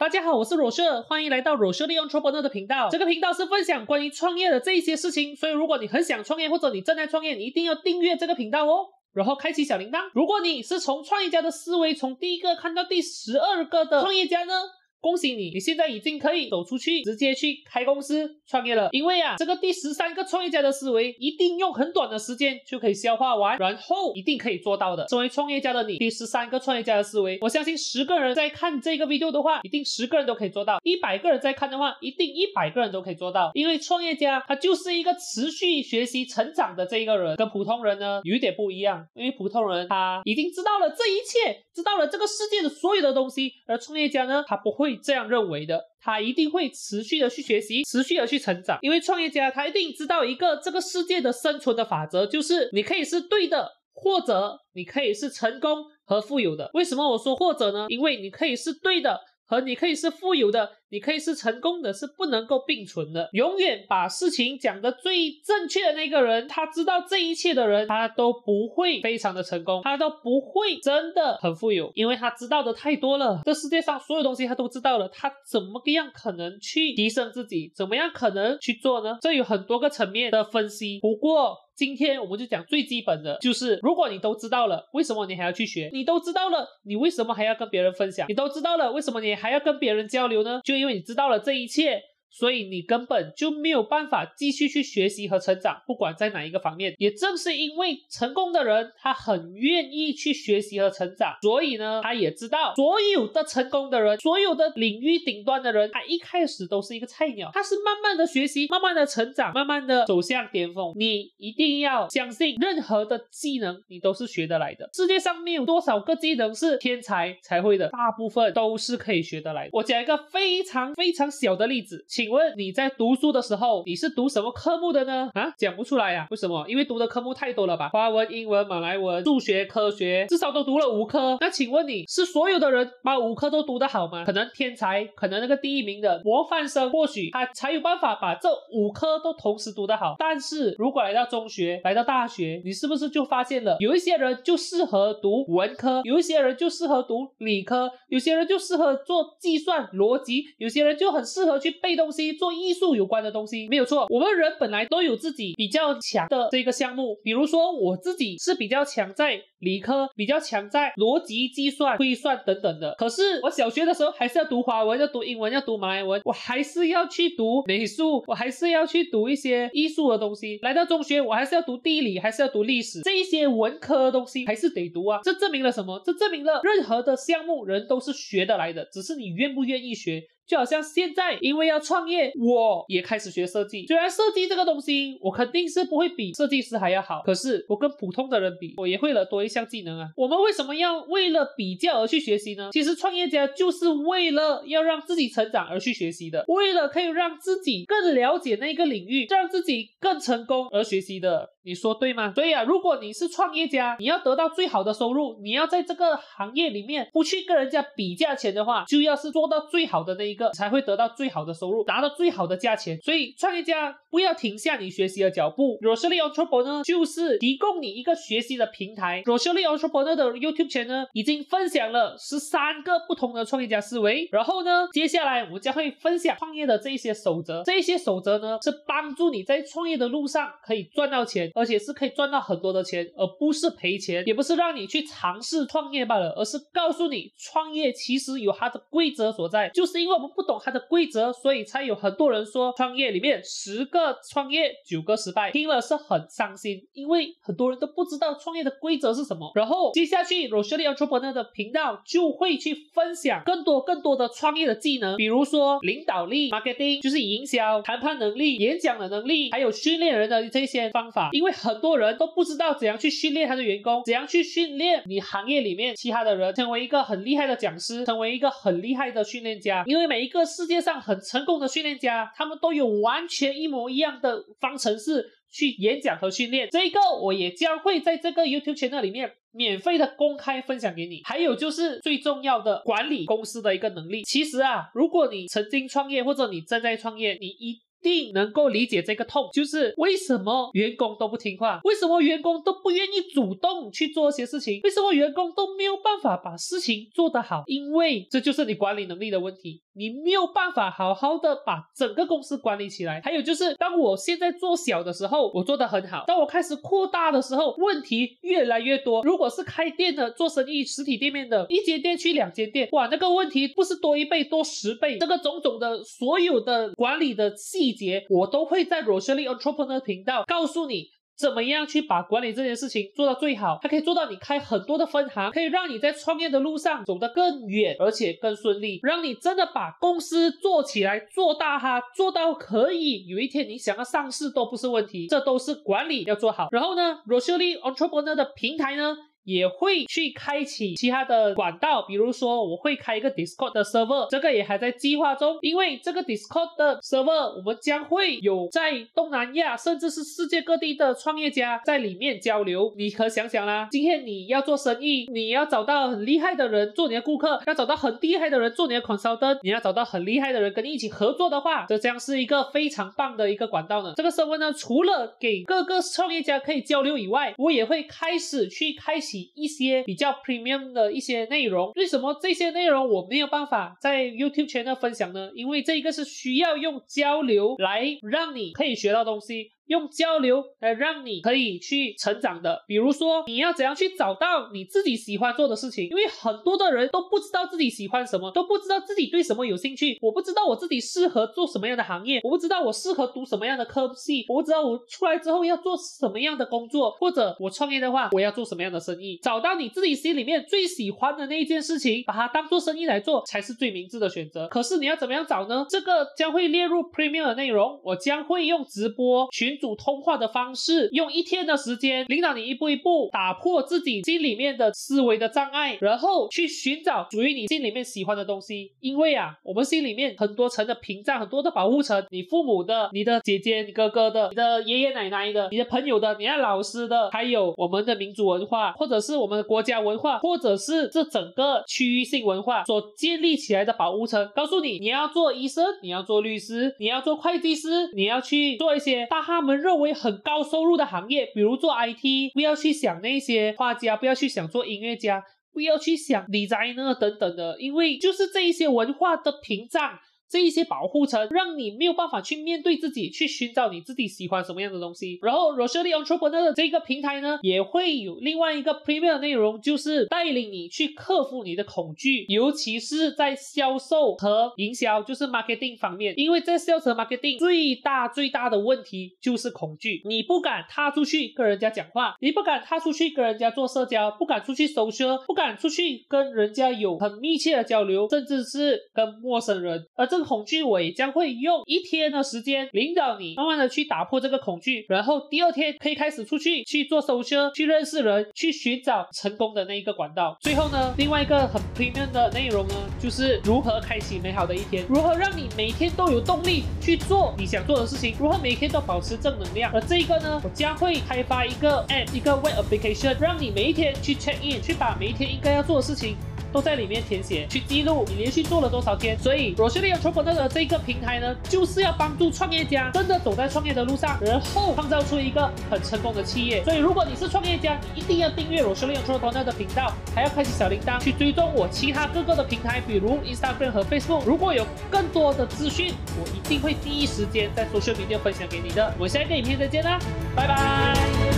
大家好，我是裸社，欢迎来到裸社利用 Entrepreneur 的频道。这个频道是分享关于创业的这一些事情，所以如果你很想创业，或者你正在创业，你一定要订阅这个频道哦，然后开启小铃铛。如果你是从创业家的思维，从第一个看到第十二个的创业家呢？恭喜你，你现在已经可以走出去，直接去开公司创业了。因为啊，这个第十三个创业家的思维，一定用很短的时间就可以消化完，然后一定可以做到的。作为创业家的你，第十三个创业家的思维，我相信十个人在看这个 video 的话，一定十个人都可以做到；一百个人在看的话，一定一百个人都可以做到。因为创业家他就是一个持续学习成长的这一个人，跟普通人呢有点不一样。因为普通人他已经知道了这一切，知道了这个世界的所有的东西，而创业家呢，他不会。会这样认为的，他一定会持续的去学习，持续的去成长。因为创业家他一定知道一个这个世界的生存的法则，就是你可以是对的，或者你可以是成功和富有的。为什么我说或者呢？因为你可以是对的。和你可以是富有的，你可以是成功的，是不能够并存的。永远把事情讲的最正确的那个人，他知道这一切的人，他都不会非常的成功，他都不会真的很富有，因为他知道的太多了。这世界上所有东西他都知道了，他怎么个样可能去提升自己？怎么样可能去做呢？这有很多个层面的分析。不过。今天我们就讲最基本的，就是如果你都知道了，为什么你还要去学？你都知道了，你为什么还要跟别人分享？你都知道了，为什么你还要跟别人交流呢？就因为你知道了这一切。所以你根本就没有办法继续去学习和成长，不管在哪一个方面。也正是因为成功的人他很愿意去学习和成长，所以呢，他也知道所有的成功的人，所有的领域顶端的人，他一开始都是一个菜鸟，他是慢慢的学习，慢慢的成长，慢慢的走向巅峰。你一定要相信，任何的技能你都是学得来的。世界上没有多少个技能是天才才会的，大部分都是可以学得来。我讲一个非常非常小的例子。请问你在读书的时候，你是读什么科目的呢？啊，讲不出来呀？为什么？因为读的科目太多了吧？华文、英文、马来文、数学、科学，至少都读了五科。那请问你是所有的人把五科都读得好吗？可能天才，可能那个第一名的模范生，或许他才有办法把这五科都同时读得好。但是如果来到中学，来到大学，你是不是就发现了有一些人就适合读文科，有一些人就适合读理科，有些人就适合做计算逻辑，有些人就很适合去被动。东西做艺术有关的东西没有错，我们人本来都有自己比较强的这个项目，比如说我自己是比较强在理科，比较强在逻辑计算、推算等等的。可是我小学的时候还是要读华文，要读英文，要读马来文，我还是要去读美术，我还是要去读一些艺术的东西。来到中学，我还是要读地理，还是要读历史，这一些文科的东西还是得读啊。这证明了什么？这证明了任何的项目人都是学得来的，只是你愿不愿意学。就好像现在，因为要创业，我也开始学设计。虽然设计这个东西，我肯定是不会比设计师还要好，可是我跟普通的人比，我也会了多一项技能啊。我们为什么要为了比较而去学习呢？其实创业家就是为了要让自己成长而去学习的，为了可以让自己更了解那个领域，让自己更成功而学习的。你说对吗？所以啊，如果你是创业家，你要得到最好的收入，你要在这个行业里面不去跟人家比价钱的话，就要是做到最好的那一个，才会得到最好的收入，拿到最好的价钱。所以创业家不要停下你学习的脚步。若 o s e l y Entrepreneur 呢，就是提供你一个学习的平台。若 o s e l y Entrepreneur 的 YouTube 圈呢，已经分享了十三个不同的创业家思维。然后呢，接下来我将会分享创业的这一些守则。这一些守则呢，是帮助你在创业的路上可以赚到钱。而且是可以赚到很多的钱，而不是赔钱，也不是让你去尝试创业罢了，而是告诉你创业其实有它的规则所在。就是因为我们不懂它的规则，所以才有很多人说创业里面十个创业九个失败，听了是很伤心，因为很多人都不知道创业的规则是什么。然后接下去 r o s h e l Entrepreneur 的频道就会去分享更多更多的创业的技能，比如说领导力、marketing，就是营销、谈判能力、演讲的能力，还有训练人的这些方法。因为很多人都不知道怎样去训练他的员工，怎样去训练你行业里面其他的人，成为一个很厉害的讲师，成为一个很厉害的训练家。因为每一个世界上很成功的训练家，他们都有完全一模一样的方程式去演讲和训练。这个我也将会在这个 YouTube channel 里面免费的公开分享给你。还有就是最重要的管理公司的一个能力。其实啊，如果你曾经创业或者你正在创业，你一定能够理解这个痛，就是为什么员工都不听话，为什么员工都不愿意主动去做一些事情，为什么员工都没有办法把事情做得好？因为这就是你管理能力的问题，你没有办法好好的把整个公司管理起来。还有就是，当我现在做小的时候，我做得很好；当我开始扩大的时候，问题越来越多。如果是开店的、做生意、实体店面的，一间店去两间店，哇，那个问题不是多一倍、多十倍，这个种种的所有的管理的细节，我都会在 Roseli Entrepreneur 频道告诉你。怎么样去把管理这件事情做到最好？它可以做到你开很多的分行，可以让你在创业的路上走得更远，而且更顺利，让你真的把公司做起来、做大哈，做到可以有一天你想要上市都不是问题。这都是管理要做好。然后呢，Roseli Entrepreneur 的平台呢？也会去开启其他的管道，比如说我会开一个 Discord 的 server，这个也还在计划中。因为这个 Discord 的 server，我们将会有在东南亚甚至是世界各地的创业家在里面交流。你可想想啦，今天你要做生意，你要找到很厉害的人做你的顾客，要找到很厉害的人做你的 consultant，你要找到很厉害的人跟你一起合作的话，这将是一个非常棒的一个管道呢。这个 server 呢，除了给各个创业家可以交流以外，我也会开始去开启。一些比较 premium 的一些内容，为什么这些内容我没有办法在 YouTube 圈内分享呢？因为这一个是需要用交流来让你可以学到东西。用交流来让你可以去成长的，比如说你要怎样去找到你自己喜欢做的事情，因为很多的人都不知道自己喜欢什么，都不知道自己对什么有兴趣。我不知道我自己适合做什么样的行业，我不知道我适合读什么样的科系，我不知道我出来之后要做什么样的工作，或者我创业的话我要做什么样的生意。找到你自己心里面最喜欢的那一件事情，把它当做生意来做，才是最明智的选择。可是你要怎么样找呢？这个将会列入 Premium 的内容，我将会用直播群主通。话的方式，用一天的时间领导你一步一步打破自己心里面的思维的障碍，然后去寻找属于你心里面喜欢的东西。因为啊，我们心里面很多层的屏障，很多的保护层，你父母的、你的姐姐、你哥哥的、你的爷爷奶奶的、你的朋友的、你的老师的，还有我们的民族文化，或者是我们的国家文化，或者是这整个区域性文化所建立起来的保护层，告诉你，你要做医生，你要做律师，你要做会计师，你要去做一些大他们们认为。很高收入的行业，比如做 IT，不要去想那些画家，不要去想做音乐家，不要去想理财呢等等的，因为就是这一些文化的屏障。这一些保护层让你没有办法去面对自己，去寻找你自己喜欢什么样的东西。然后 Rosalie Entrepreneur 这个平台呢，也会有另外一个 Premium 的内容，就是带领你去克服你的恐惧，尤其是在销售和营销，就是 marketing 方面。因为在销售 marketing 最大最大的问题就是恐惧，你不敢踏出去跟人家讲话，你不敢踏出去跟人家做社交，不敢出去 social，不敢出去跟人家有很密切的交流，甚至是跟陌生人。而这恐惧，我也将会用一天的时间领导你，慢慢的去打破这个恐惧，然后第二天可以开始出去去做搜车，去认识人，去寻找成功的那一个管道。最后呢，另外一个很 premium 的内容呢，就是如何开启美好的一天，如何让你每天都有动力去做你想做的事情，如何每天都保持正能量。而这一个呢，我将会开发一个 app，一个 web application，让你每一天去 check in，去把每一天应该要做的事情。都在里面填写，去记录你连续做了多少天。所以 Rosalie Entrepreneur 的这个平台呢，就是要帮助创业家真的走在创业的路上，然后创造出一个很成功的企业。所以如果你是创业家，你一定要订阅 Rosalie Entrepreneur 的频道，还要开启小铃铛，去追踪我其他各个的平台，比如 Instagram 和 Facebook。如果有更多的资讯，我一定会第一时间在 Social Media 分享给你的。我下一个影片再见啦，拜拜。